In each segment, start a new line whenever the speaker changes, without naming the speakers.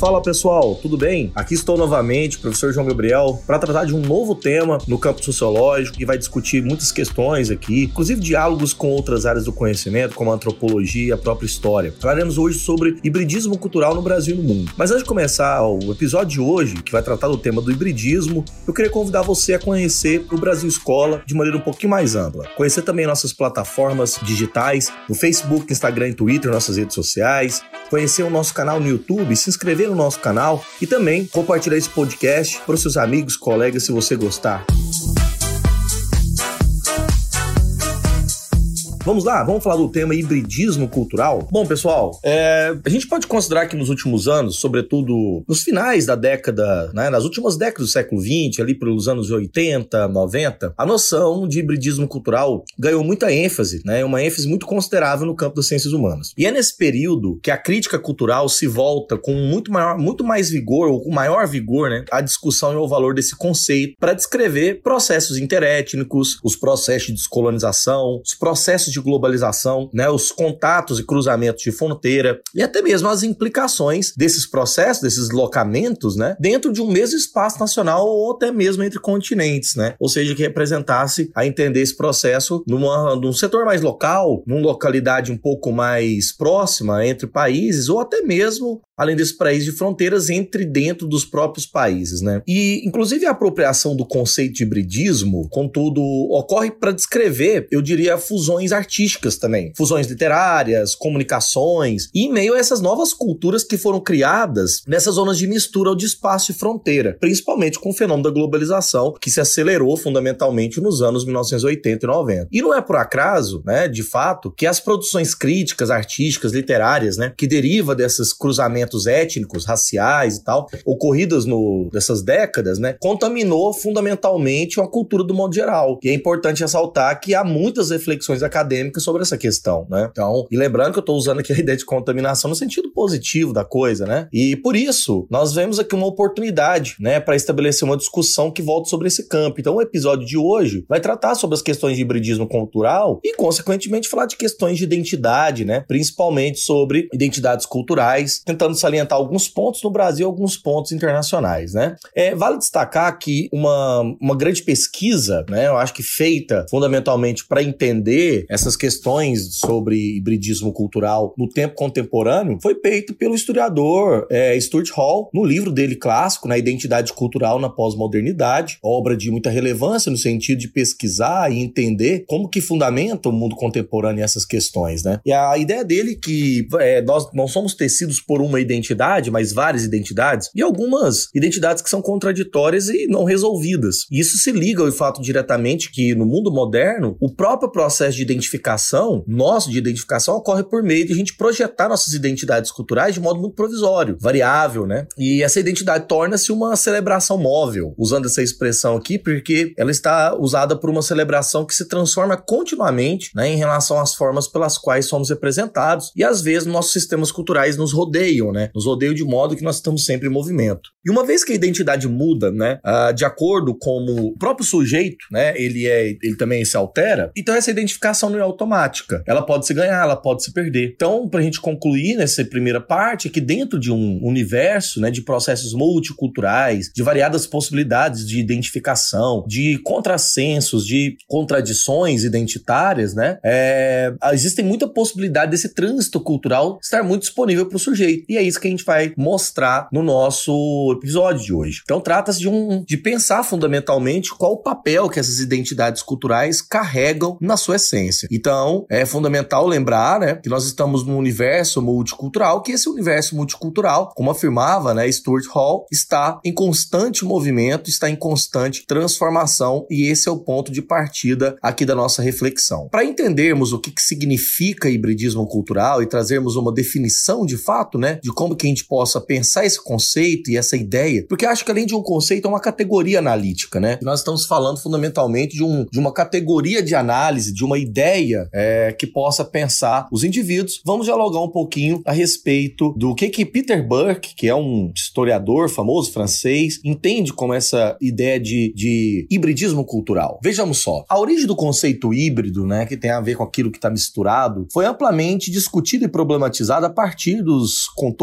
Fala pessoal, tudo bem? Aqui estou novamente, professor João Gabriel, para tratar de um novo tema no campo sociológico que vai discutir muitas questões aqui, inclusive diálogos com outras áreas do conhecimento, como a antropologia e a própria história. Falaremos hoje sobre hibridismo cultural no Brasil e no mundo. Mas antes de começar o episódio de hoje, que vai tratar do tema do hibridismo, eu queria convidar você a conhecer o Brasil Escola de maneira um pouquinho mais ampla. Conhecer também nossas plataformas digitais, no Facebook, Instagram e Twitter, nossas redes sociais, conhecer o nosso canal no YouTube, se inscrever no nosso canal e também compartilhar esse podcast para os seus amigos, colegas, se você gostar. Vamos lá, vamos falar do tema hibridismo cultural? Bom, pessoal, é, a gente pode considerar que nos últimos anos, sobretudo nos finais da década, né, nas últimas décadas do século XX, ali pelos anos 80, 90, a noção de hibridismo cultural ganhou muita ênfase, né, uma ênfase muito considerável no campo das ciências humanas. E é nesse período que a crítica cultural se volta com muito, maior, muito mais vigor, ou com maior vigor, né, à discussão e ao valor desse conceito para descrever processos interétnicos, os processos de descolonização, os processos de globalização, né, os contatos e cruzamentos de fronteira e até mesmo as implicações desses processos, desses locamentos, né, dentro de um mesmo espaço nacional ou até mesmo entre continentes, né? Ou seja, que representasse a entender esse processo numa, num setor mais local, numa localidade um pouco mais próxima entre países ou até mesmo além desse país de fronteiras entre dentro dos próprios países, né? E inclusive a apropriação do conceito de hibridismo, contudo, ocorre para descrever, eu diria, fusões artísticas também, fusões literárias, comunicações, e em meio a essas novas culturas que foram criadas nessas zonas de mistura ou de espaço e fronteira, principalmente com o fenômeno da globalização, que se acelerou fundamentalmente nos anos 1980 e 90. E não é por acaso, né, de fato, que as produções críticas, artísticas, literárias, né, que deriva desses cruzamentos étnicos, raciais e tal, ocorridas no, nessas décadas, né, contaminou fundamentalmente a cultura do modo geral. E é importante ressaltar que há muitas reflexões acadêmicas sobre essa questão, né? Então, e lembrando que eu estou usando aqui a ideia de contaminação no sentido positivo da coisa, né? E por isso, nós vemos aqui uma oportunidade, né, para estabelecer uma discussão que volte sobre esse campo. Então, o episódio de hoje vai tratar sobre as questões de hibridismo cultural e, consequentemente, falar de questões de identidade, né? Principalmente sobre identidades culturais, tentando salientar alguns pontos no Brasil alguns pontos internacionais, né? É, vale destacar que uma, uma grande pesquisa, né, eu acho que feita fundamentalmente para entender essas questões sobre hibridismo cultural no tempo contemporâneo, foi feita pelo historiador é, Stuart Hall, no livro dele clássico, na Identidade Cultural na Pós-Modernidade, obra de muita relevância no sentido de pesquisar e entender como que fundamenta o mundo contemporâneo essas questões, né? E a ideia dele é que é, nós não somos tecidos por uma identidade, mas várias identidades, e algumas identidades que são contraditórias e não resolvidas. E isso se liga ao fato diretamente que no mundo moderno, o próprio processo de identificação, nosso de identificação, ocorre por meio de a gente projetar nossas identidades culturais de modo muito provisório, variável, né? E essa identidade torna-se uma celebração móvel, usando essa expressão aqui, porque ela está usada por uma celebração que se transforma continuamente né, em relação às formas pelas quais somos representados, e às vezes nossos sistemas culturais nos rodeiam, né? né? Nos rodeiam de modo que nós estamos sempre em movimento. E uma vez que a identidade muda, né, uh, de acordo com o próprio sujeito, né, ele é, ele também se altera, então essa identificação não é automática. Ela pode se ganhar, ela pode se perder. Então, para a gente concluir nessa primeira parte, é que dentro de um universo, né, de processos multiculturais, de variadas possibilidades de identificação, de contrassensos, de contradições identitárias, né, é, existem muita possibilidade desse trânsito cultural estar muito disponível para o sujeito. E é isso que a gente vai mostrar no nosso episódio de hoje. Então trata-se de um de pensar fundamentalmente qual o papel que essas identidades culturais carregam na sua essência. Então, é fundamental lembrar, né, que nós estamos num universo multicultural, que esse universo multicultural, como afirmava, né, Stuart Hall, está em constante movimento, está em constante transformação e esse é o ponto de partida aqui da nossa reflexão. Para entendermos o que, que significa hibridismo cultural e trazermos uma definição de fato, né, de como que a gente possa pensar esse conceito e essa ideia, porque acho que além de um conceito é uma categoria analítica, né? Nós estamos falando fundamentalmente de, um, de uma categoria de análise, de uma ideia é, que possa pensar os indivíduos. Vamos dialogar um pouquinho a respeito do que que Peter Burke, que é um historiador famoso francês, entende como essa ideia de, de hibridismo cultural. Vejamos só, a origem do conceito híbrido, né, que tem a ver com aquilo que está misturado, foi amplamente discutida e problematizada a partir dos contornos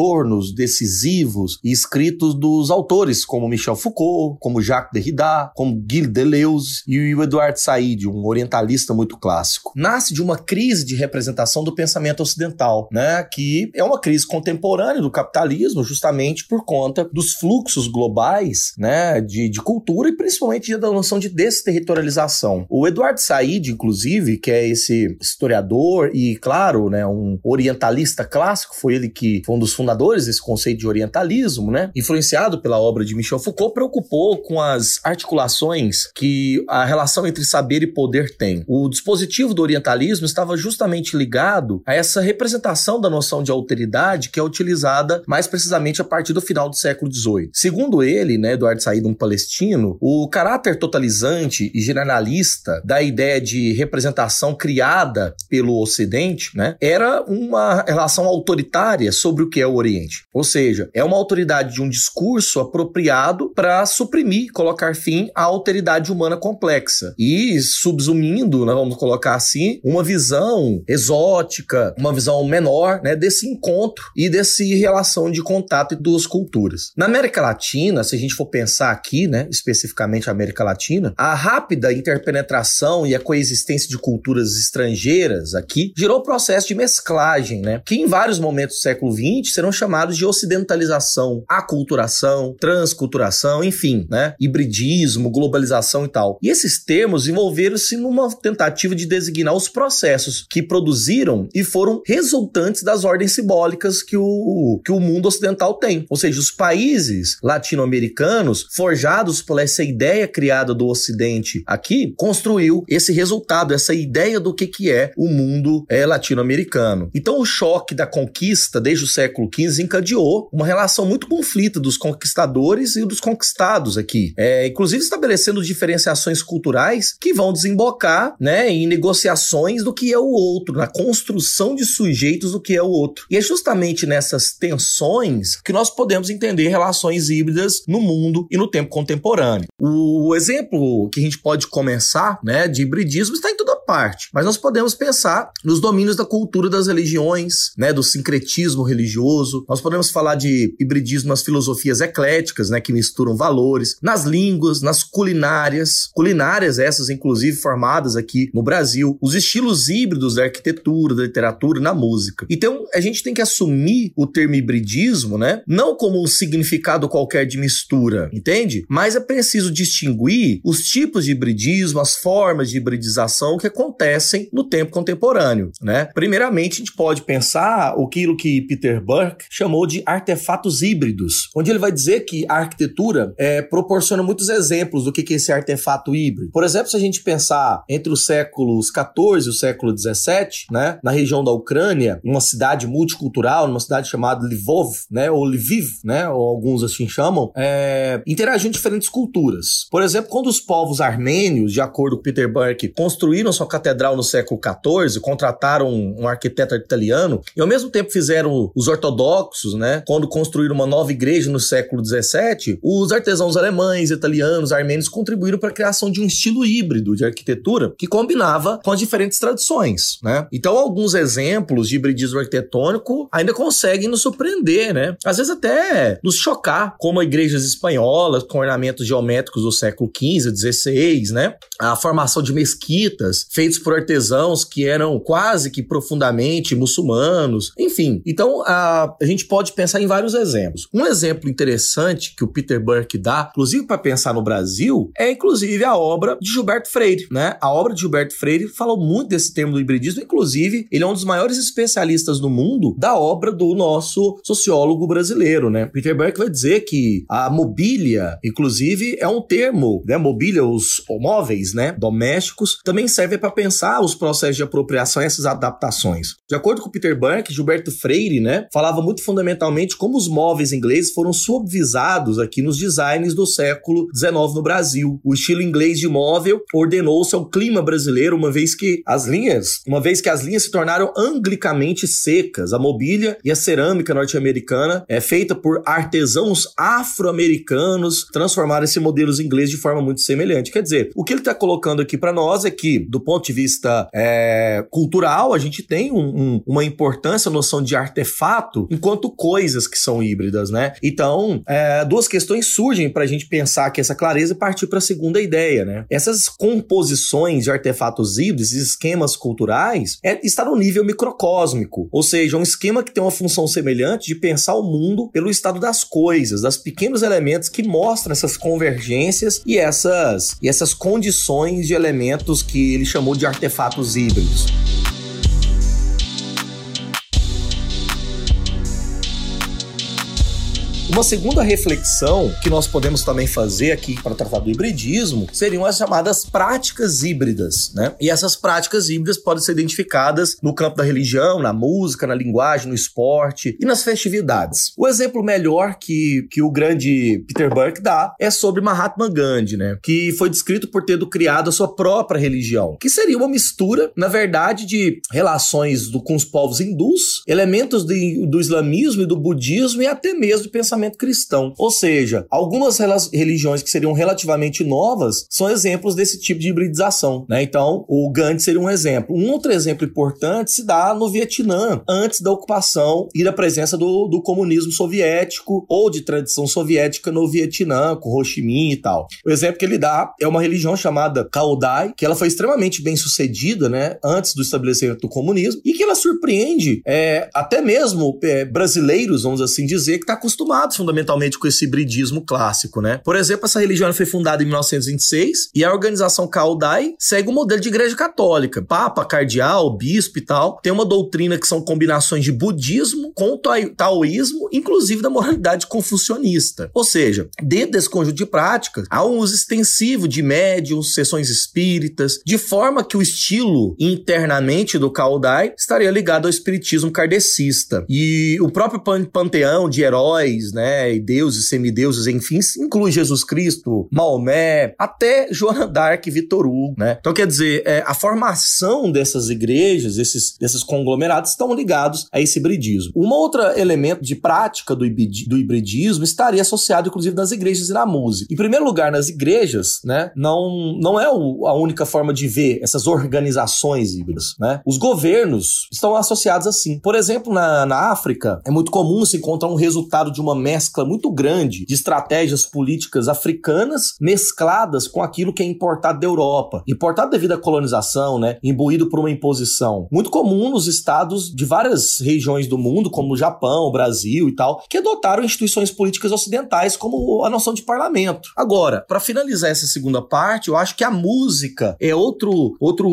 decisivos e escritos dos autores como Michel Foucault, como Jacques Derrida, como Gilles Deleuze e o Eduard Said, um orientalista muito clássico. Nasce de uma crise de representação do pensamento ocidental, né, que é uma crise contemporânea do capitalismo, justamente por conta dos fluxos globais, né, de, de cultura e principalmente da noção de desterritorialização. O Eduard Said, inclusive, que é esse historiador e, claro, né, um orientalista clássico, foi ele que foi um dos fundadores desse conceito de orientalismo, né, influenciado pela obra de Michel Foucault, preocupou com as articulações que a relação entre saber e poder tem. O dispositivo do orientalismo estava justamente ligado a essa representação da noção de alteridade que é utilizada mais precisamente a partir do final do século XVIII. Segundo ele, né, Eduardo Said, um palestino, o caráter totalizante e generalista da ideia de representação criada pelo Ocidente, né, era uma relação autoritária sobre o que é o Oriente. Ou seja, é uma autoridade de um discurso apropriado para suprimir, colocar fim à alteridade humana complexa e subsumindo, né, vamos colocar assim, uma visão exótica, uma visão menor, né, desse encontro e desse relação de contato entre duas culturas. Na América Latina, se a gente for pensar aqui, né, especificamente a América Latina, a rápida interpenetração e a coexistência de culturas estrangeiras aqui gerou o processo de mesclagem, né, que em vários momentos do século XX serão chamados de ocidentalização, aculturação, transculturação, enfim, né, hibridismo, globalização e tal. E esses termos envolveram-se numa tentativa de designar os processos que produziram e foram resultantes das ordens simbólicas que o, que o mundo ocidental tem. Ou seja, os países latino-americanos, forjados por essa ideia criada do Ocidente aqui, construiu esse resultado, essa ideia do que, que é o mundo é, latino-americano. Então, o choque da conquista desde o século XV encadeou uma relação muito conflita dos conquistadores e dos conquistados aqui, é, inclusive estabelecendo diferenciações culturais que vão desembocar né, em negociações do que é o outro, na construção de sujeitos do que é o outro. E é justamente nessas tensões que nós podemos entender relações híbridas no mundo e no tempo contemporâneo. O exemplo que a gente pode começar, né, de hibridismo está em toda parte, mas nós podemos pensar nos domínios da cultura das religiões, né, do sincretismo religioso. Nós podemos falar de hibridismo nas filosofias ecléticas, né, que misturam valores, nas línguas, nas culinárias, culinárias essas inclusive formadas aqui no Brasil, os estilos híbridos da arquitetura, da literatura, na música. Então, a gente tem que assumir o termo hibridismo, né? Não como um significado qualquer de mistura, entende? Mas é preciso distinguir os tipos de hibridismo, as formas de hibridização que acontecem no tempo contemporâneo, né? Primeiramente, a gente pode pensar aquilo que Peter Chamou de artefatos híbridos, onde ele vai dizer que a arquitetura é, proporciona muitos exemplos do que é esse artefato híbrido. Por exemplo, se a gente pensar entre os séculos 14 e o século 17, né, na região da Ucrânia, uma cidade multicultural, numa cidade chamada Lvov, né, ou Lviv, né, ou alguns assim chamam, é, interagindo diferentes culturas. Por exemplo, quando os povos armênios, de acordo com Peter Burke, construíram sua catedral no século 14, contrataram um arquiteto italiano e ao mesmo tempo fizeram os ortodoxos, né, quando construíram uma nova igreja no século 17, os artesãos alemães, italianos, armênios contribuíram para a criação de um estilo híbrido de arquitetura que combinava com as diferentes tradições, né? Então, alguns exemplos de hibridismo arquitetônico ainda conseguem nos surpreender, né? Às vezes até nos chocar, como igrejas espanholas com ornamentos geométricos do século XV, XVI, né? A formação de mesquitas feitos por artesãos que eram quase que profundamente muçulmanos, enfim. Então, a, a gente pode pensar em vários exemplos. Um exemplo interessante que o Peter Burke dá, inclusive para pensar no Brasil, é inclusive a obra de Gilberto Freire, né? A obra de Gilberto Freire falou muito desse termo do hibridismo, inclusive ele é um dos maiores especialistas do mundo da obra do nosso sociólogo brasileiro, né? Peter Burke vai dizer que a mobília, inclusive, é um termo, né? Mobília, os móveis, né? Domésticos, também serve para pensar os processos de apropriação e essas adaptações. De acordo com Peter Burke, Gilberto Freire, né? Falava muito fundamentalmente como os móveis ingleses foram subvisados aqui nos designs do século XIX no Brasil. O estilo inglês de móvel ordenou-se ao clima brasileiro, uma vez que as linhas, uma vez que as linhas se tornaram anglicamente secas. A mobília e a cerâmica norte-americana é feita por artesãos afro-americanos, transformaram esse modelos ingleses de forma muito semelhante. Quer dizer, o que ele está colocando aqui para nós é que, do ponto de vista é, cultural, a gente tem um, um, uma importância, noção de artefato enquanto coisas que são híbridas, né? Então, é, duas questões surgem para a gente pensar que essa clareza e partir para a segunda ideia, né? Essas composições de artefatos híbridos, esquemas culturais, é, está no nível microcósmico, ou seja, um esquema que tem uma função semelhante de pensar o mundo pelo estado das coisas, das pequenos elementos que mostram essas convergências e essas, e essas condições de elementos que ele chamou de artefatos híbridos. Uma segunda reflexão que nós podemos também fazer aqui para tratar do hibridismo seriam as chamadas práticas híbridas, né? E essas práticas híbridas podem ser identificadas no campo da religião, na música, na linguagem, no esporte e nas festividades. O exemplo melhor que, que o grande Peter Burke dá é sobre Mahatma Gandhi, né? Que foi descrito por ter criado a sua própria religião, que seria uma mistura, na verdade, de relações do, com os povos hindus, elementos de, do islamismo e do budismo e até mesmo de pensamento pensamento cristão. Ou seja, algumas religiões que seriam relativamente novas são exemplos desse tipo de hibridização. Né? Então, o Gandhi seria um exemplo. Um outro exemplo importante se dá no Vietnã, antes da ocupação e da presença do, do comunismo soviético ou de tradição soviética no Vietnã, com Ho Chi Minh e tal. O exemplo que ele dá é uma religião chamada Cao Dai, que ela foi extremamente bem sucedida né, antes do estabelecimento do comunismo e que ela surpreende é, até mesmo é, brasileiros, vamos assim dizer, que está acostumado fundamentalmente com esse hibridismo clássico, né? Por exemplo, essa religião foi fundada em 1926 e a organização Caudai segue o modelo de igreja católica. Papa, cardeal, bispo e tal. Tem uma doutrina que são combinações de budismo com taoísmo, inclusive da moralidade confucionista. Ou seja, dentro desse conjunto de práticas, há um uso extensivo de médiums, sessões espíritas, de forma que o estilo internamente do Caudai estaria ligado ao espiritismo kardecista. E o próprio panteão de heróis, né, e deuses, semideuses, enfim, inclui Jesus Cristo, Maomé, até Joana d'Arc e Vitor Hugo, né? Então, quer dizer, é, a formação dessas igrejas, esses, desses conglomerados, estão ligados a esse hibridismo. Um outro elemento de prática do, do hibridismo estaria associado, inclusive, nas igrejas e na música. Em primeiro lugar, nas igrejas, né, não, não é o, a única forma de ver essas organizações híbridas, né? Os governos estão associados assim. Por exemplo, na, na África, é muito comum se encontrar um resultado de uma mescla muito grande de estratégias políticas africanas mescladas com aquilo que é importado da Europa. Importado devido à colonização, né? Imbuído por uma imposição. Muito comum nos estados de várias regiões do mundo, como o Japão, o Brasil e tal, que adotaram instituições políticas ocidentais como a noção de parlamento. Agora, para finalizar essa segunda parte, eu acho que a música é outro, outro,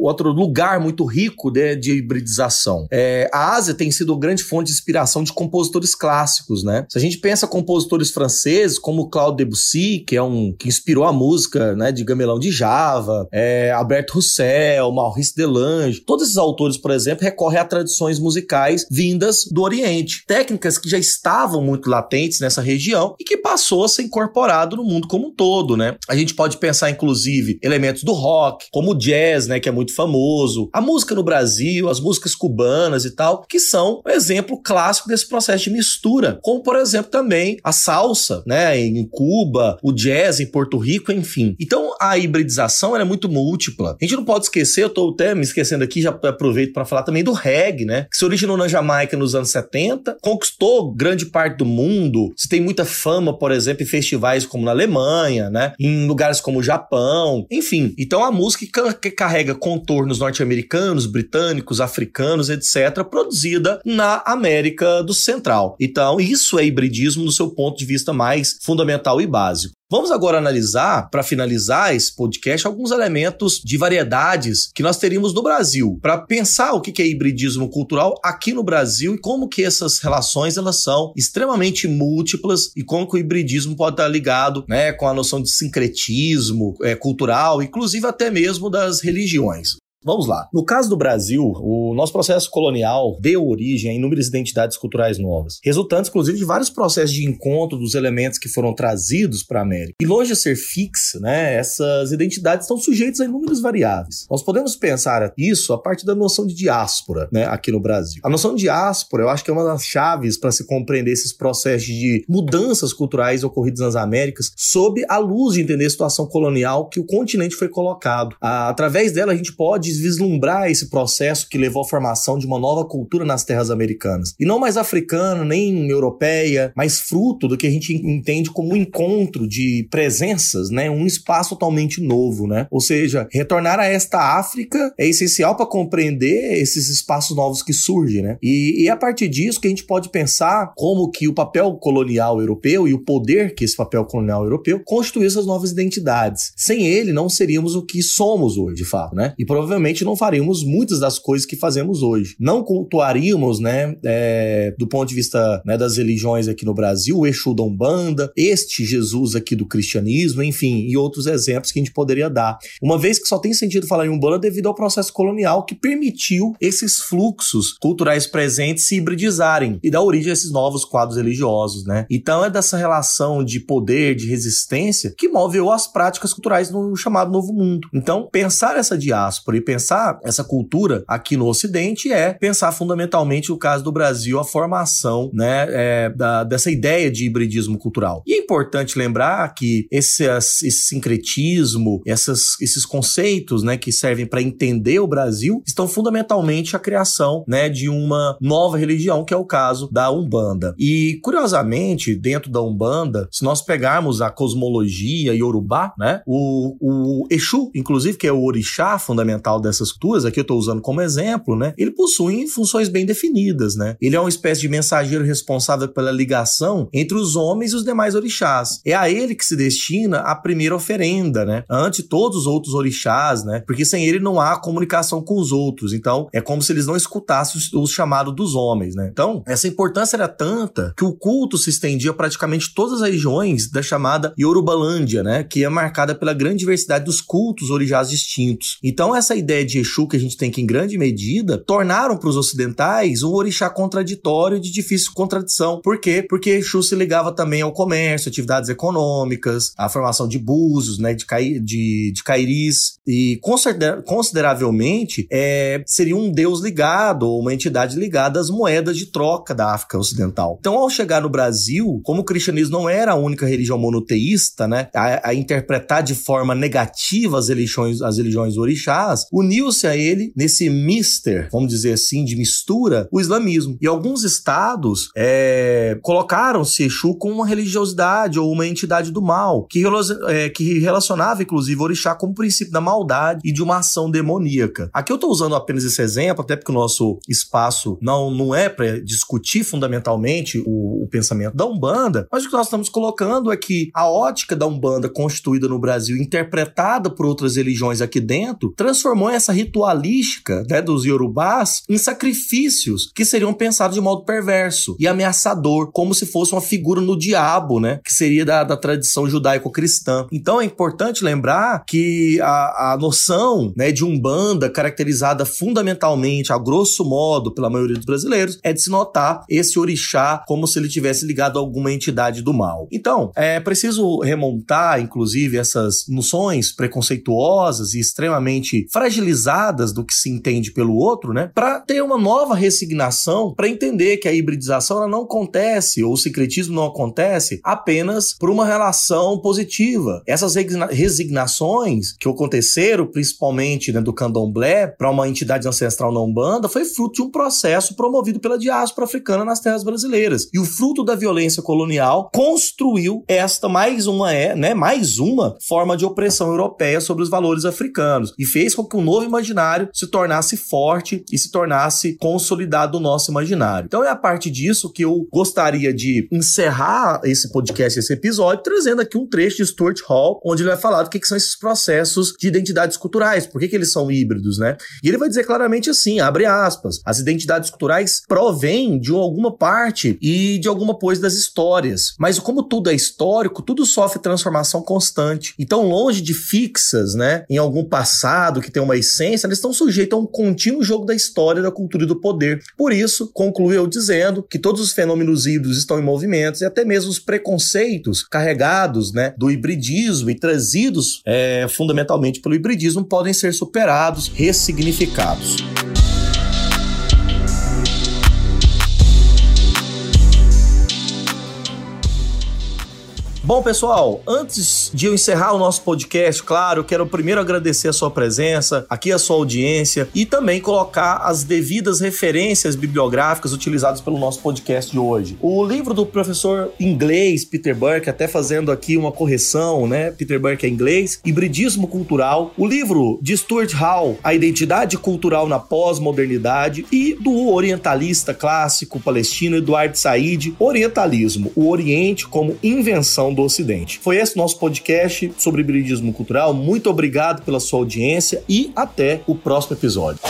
outro lugar muito rico de, de hibridização. É, a Ásia tem sido grande fonte de inspiração de compositores clássicos, né? Se a gente pensa compositores franceses como Claude Debussy, que é um que inspirou a música, né, de Gamelão de Java, é, Albert Roussel, Maurice Delange, todos esses autores, por exemplo, recorrem a tradições musicais vindas do Oriente, técnicas que já estavam muito latentes nessa região e que passou a ser incorporado no mundo como um todo, né? A gente pode pensar inclusive elementos do rock, como o jazz, né, que é muito famoso, a música no Brasil, as músicas cubanas e tal, que são um exemplo clássico desse processo de mistura, como por exemplo, também a salsa, né, em Cuba, o jazz em Porto Rico, enfim. Então, a hibridização é muito múltipla. A gente não pode esquecer, eu tô até me esquecendo aqui, já aproveito para falar também do reggae, né, que se originou na Jamaica nos anos 70, conquistou grande parte do mundo, se tem muita fama, por exemplo, em festivais como na Alemanha, né, em lugares como o Japão, enfim. Então, a música que carrega contornos norte-americanos, britânicos, africanos, etc., produzida na América do Central. Então, isso é hibridismo no seu ponto de vista mais fundamental e básico. Vamos agora analisar, para finalizar esse podcast, alguns elementos de variedades que nós teríamos no Brasil, para pensar o que é hibridismo cultural aqui no Brasil e como que essas relações elas são extremamente múltiplas e como que o hibridismo pode estar ligado né, com a noção de sincretismo é, cultural, inclusive até mesmo das religiões. Vamos lá. No caso do Brasil, o nosso processo colonial deu origem a inúmeras identidades culturais novas, resultantes, inclusive, de vários processos de encontro dos elementos que foram trazidos para a América. E longe de ser fixa, né, essas identidades estão sujeitas a inúmeras variáveis. Nós podemos pensar isso a partir da noção de diáspora, né, aqui no Brasil. A noção de diáspora, eu acho que é uma das chaves para se compreender esses processos de mudanças culturais ocorridos nas Américas, sob a luz de entender a situação colonial que o continente foi colocado. através dela, a gente pode vislumbrar esse processo que levou à formação de uma nova cultura nas terras americanas. E não mais africana, nem europeia, mas fruto do que a gente entende como um encontro de presenças, né? Um espaço totalmente novo, né? Ou seja, retornar a esta África é essencial para compreender esses espaços novos que surgem, né? E, e a partir disso que a gente pode pensar como que o papel colonial europeu e o poder que esse papel colonial europeu constituiu essas novas identidades. Sem ele, não seríamos o que somos hoje, de fato, né? E provavelmente não faríamos muitas das coisas que fazemos hoje. Não cultuaríamos, né, é, do ponto de vista né, das religiões aqui no Brasil, o Exu da Umbanda, este Jesus aqui do cristianismo, enfim, e outros exemplos que a gente poderia dar. Uma vez que só tem sentido falar em Umbanda devido ao processo colonial que permitiu esses fluxos culturais presentes se hibridizarem e dar origem a esses novos quadros religiosos, né? Então é dessa relação de poder, de resistência, que moveu as práticas culturais no chamado Novo Mundo. Então, pensar essa diáspora e pensar essa cultura aqui no Ocidente é pensar fundamentalmente o caso do Brasil, a formação, né, é, da, dessa ideia de hibridismo cultural. E importante lembrar que esse, esse sincretismo, essas, esses conceitos, né, que servem para entender o Brasil, estão fundamentalmente a criação, né, de uma nova religião, que é o caso da Umbanda. E, curiosamente, dentro da Umbanda, se nós pegarmos a cosmologia Yorubá, né, o, o Exu, inclusive, que é o orixá fundamental dessas culturas, aqui eu estou usando como exemplo, né, ele possui funções bem definidas, né. Ele é uma espécie de mensageiro responsável pela ligação entre os homens e os demais orixás. É a ele que se destina a primeira oferenda, né, ante todos os outros orixás, né, porque sem ele não há comunicação com os outros. Então, é como se eles não escutassem os, chamados dos homens, né. Então, essa importância era tanta que o culto se estendia a praticamente todas as regiões da chamada Yorubalândia, né, que é marcada pela grande diversidade dos cultos orixás distintos. Então, essa ideia de Exu que a gente tem que, em grande medida, tornaram para os ocidentais um orixá contraditório de difícil contradição. Por quê? Porque Exu se ligava também ao comércio, atividades econômicas, à formação de búzios, né, de, cai, de, de cairis, e considera consideravelmente é, seria um deus ligado, ou uma entidade ligada às moedas de troca da África Ocidental. Então, ao chegar no Brasil, como o cristianismo não era a única religião monoteísta, né, a, a interpretar de forma negativa as religiões, as religiões orixás, uniu-se a ele nesse mister, vamos dizer assim, de mistura, o islamismo. E alguns estados é, colocaram-se Exu com uma religiosidade ou uma entidade do mal, que, é, que relacionava, inclusive, o orixá como princípio da maldade e de uma ação demoníaca. Aqui eu estou usando apenas esse exemplo, até porque o nosso espaço não, não é para discutir fundamentalmente o, o pensamento da Umbanda, mas o que nós estamos colocando é que a ótica da Umbanda constituída no Brasil, interpretada por outras religiões aqui dentro, transformou essa ritualística né, dos Yorubás em sacrifícios que seriam pensados de modo perverso e ameaçador, como se fosse uma figura no diabo, né? Que seria da, da tradição judaico-cristã. Então é importante lembrar que a, a noção né, de Umbanda, caracterizada fundamentalmente, a grosso modo, pela maioria dos brasileiros, é de se notar esse orixá como se ele tivesse ligado a alguma entidade do mal. Então, é preciso remontar, inclusive, essas noções preconceituosas e extremamente fragilizadas do que se entende pelo outro, né, para ter uma nova resignação, para entender que a hibridização não acontece, ou o secretismo não acontece apenas por uma relação positiva. Essas resignações que aconteceram, principalmente né, do candomblé, para uma entidade ancestral não banda, foi fruto de um processo promovido pela diáspora africana nas terras brasileiras. E o fruto da violência colonial construiu esta mais uma é, né, mais uma forma de opressão europeia sobre os valores africanos e fez com que um novo imaginário se tornasse forte e se tornasse consolidado no nosso imaginário. Então é a partir disso que eu gostaria de encerrar esse podcast, esse episódio, trazendo aqui um trecho de Stuart Hall, onde ele vai falar do que, que são esses processos de identidades culturais, por que, que eles são híbridos, né? E ele vai dizer claramente assim, abre aspas, as identidades culturais provêm de alguma parte e de alguma coisa das histórias, mas como tudo é histórico, tudo sofre transformação constante. Então, longe de fixas, né, em algum passado que tem uma essência, eles estão sujeitos a um contínuo jogo da história, da cultura e do poder. Por isso, concluiu dizendo que todos os fenômenos híbridos estão em movimento e até mesmo os preconceitos carregados, né, do hibridismo e trazidos é, fundamentalmente pelo hibridismo podem ser superados, ressignificados. Bom, pessoal, antes de eu encerrar o nosso podcast, claro, quero primeiro agradecer a sua presença, aqui a sua audiência e também colocar as devidas referências bibliográficas utilizadas pelo nosso podcast de hoje. O livro do professor inglês Peter Burke, até fazendo aqui uma correção, né? Peter Burke é inglês, Hibridismo Cultural. O livro de Stuart Hall, A Identidade Cultural na Pós-Modernidade e do orientalista clássico palestino Eduardo Said, Orientalismo, o Oriente como invenção do Ocidente. Foi esse nosso podcast sobre hibridismo cultural. Muito obrigado pela sua audiência e até o próximo episódio.